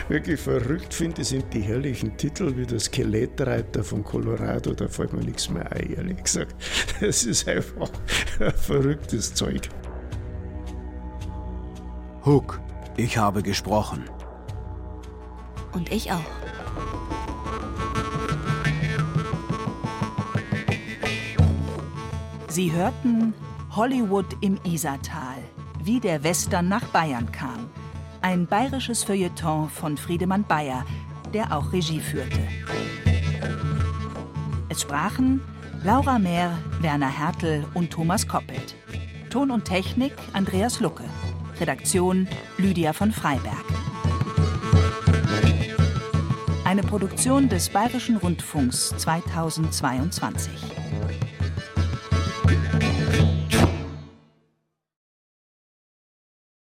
wirklich verrückt finde, sind die herrlichen Titel wie der Skelettreiter von Colorado. Da fällt mir nichts mehr ein, ehrlich gesagt. Das ist einfach ein verrücktes Zeug. Hook, ich habe gesprochen. Und ich auch. Sie hörten Hollywood im Isartal, wie der Western nach Bayern kam. Ein bayerisches Feuilleton von Friedemann Bayer, der auch Regie führte. Es sprachen Laura Mehr, Werner Hertel und Thomas Koppelt. Ton und Technik Andreas Lucke. Redaktion Lydia von Freiberg. Eine Produktion des Bayerischen Rundfunks 2022.